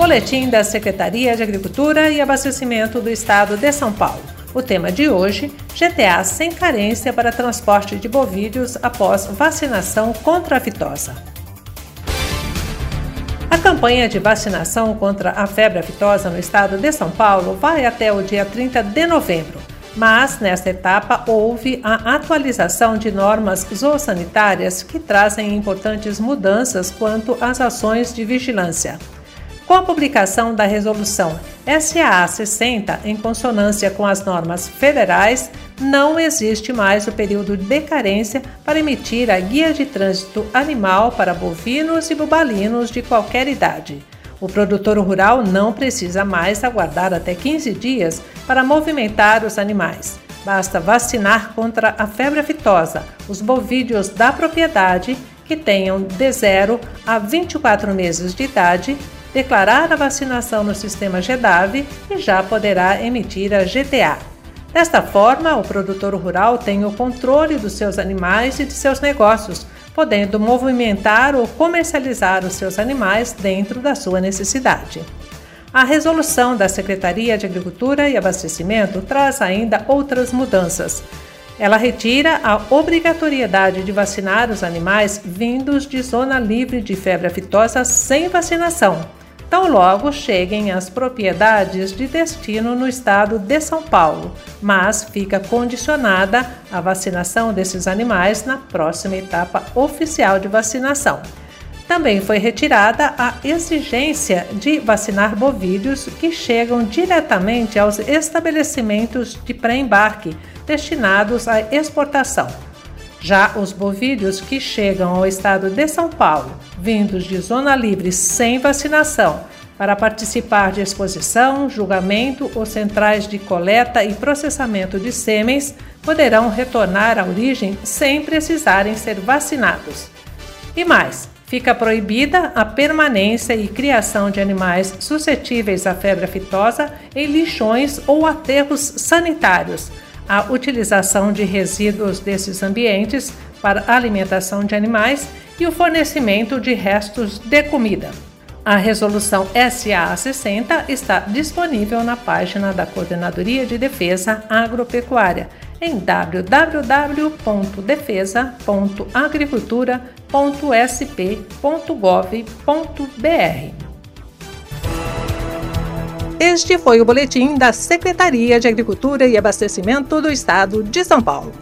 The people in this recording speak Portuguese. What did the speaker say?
Boletim da Secretaria de Agricultura e Abastecimento do Estado de São Paulo. O tema de hoje: GTA sem carência para transporte de bovídeos após vacinação contra a fitosa. A campanha de vacinação contra a febre aftosa no estado de São Paulo vai até o dia 30 de novembro. Mas, nesta etapa, houve a atualização de normas zoossanitárias que trazem importantes mudanças quanto às ações de vigilância. Com a publicação da resolução SAA 60, em consonância com as normas federais, não existe mais o período de carência para emitir a guia de trânsito animal para bovinos e bubalinos de qualquer idade. O produtor rural não precisa mais aguardar até 15 dias para movimentar os animais. Basta vacinar contra a febre aftosa os bovídeos da propriedade que tenham de 0 a 24 meses de idade declarar a vacinação no sistema GEDAV e já poderá emitir a GTA. Desta forma, o produtor rural tem o controle dos seus animais e de seus negócios, podendo movimentar ou comercializar os seus animais dentro da sua necessidade. A resolução da Secretaria de Agricultura e Abastecimento traz ainda outras mudanças. Ela retira a obrigatoriedade de vacinar os animais vindos de zona livre de febre aftosa sem vacinação tão logo cheguem às propriedades de destino no estado de São Paulo, mas fica condicionada a vacinação desses animais na próxima etapa oficial de vacinação. Também foi retirada a exigência de vacinar bovídeos que chegam diretamente aos estabelecimentos de pré-embarque destinados à exportação. Já os bovídeos que chegam ao estado de São Paulo, vindos de zona livre sem vacinação, para participar de exposição, julgamento ou centrais de coleta e processamento de sêmens, poderão retornar à origem sem precisarem ser vacinados. E mais, fica proibida a permanência e criação de animais suscetíveis à febre aftosa em lixões ou aterros sanitários a utilização de resíduos desses ambientes para alimentação de animais e o fornecimento de restos de comida. A resolução SA 60 está disponível na página da Coordenadoria de Defesa Agropecuária em www.defesa.agricultura.sp.gov.br. Este foi o boletim da Secretaria de Agricultura e Abastecimento do Estado de São Paulo.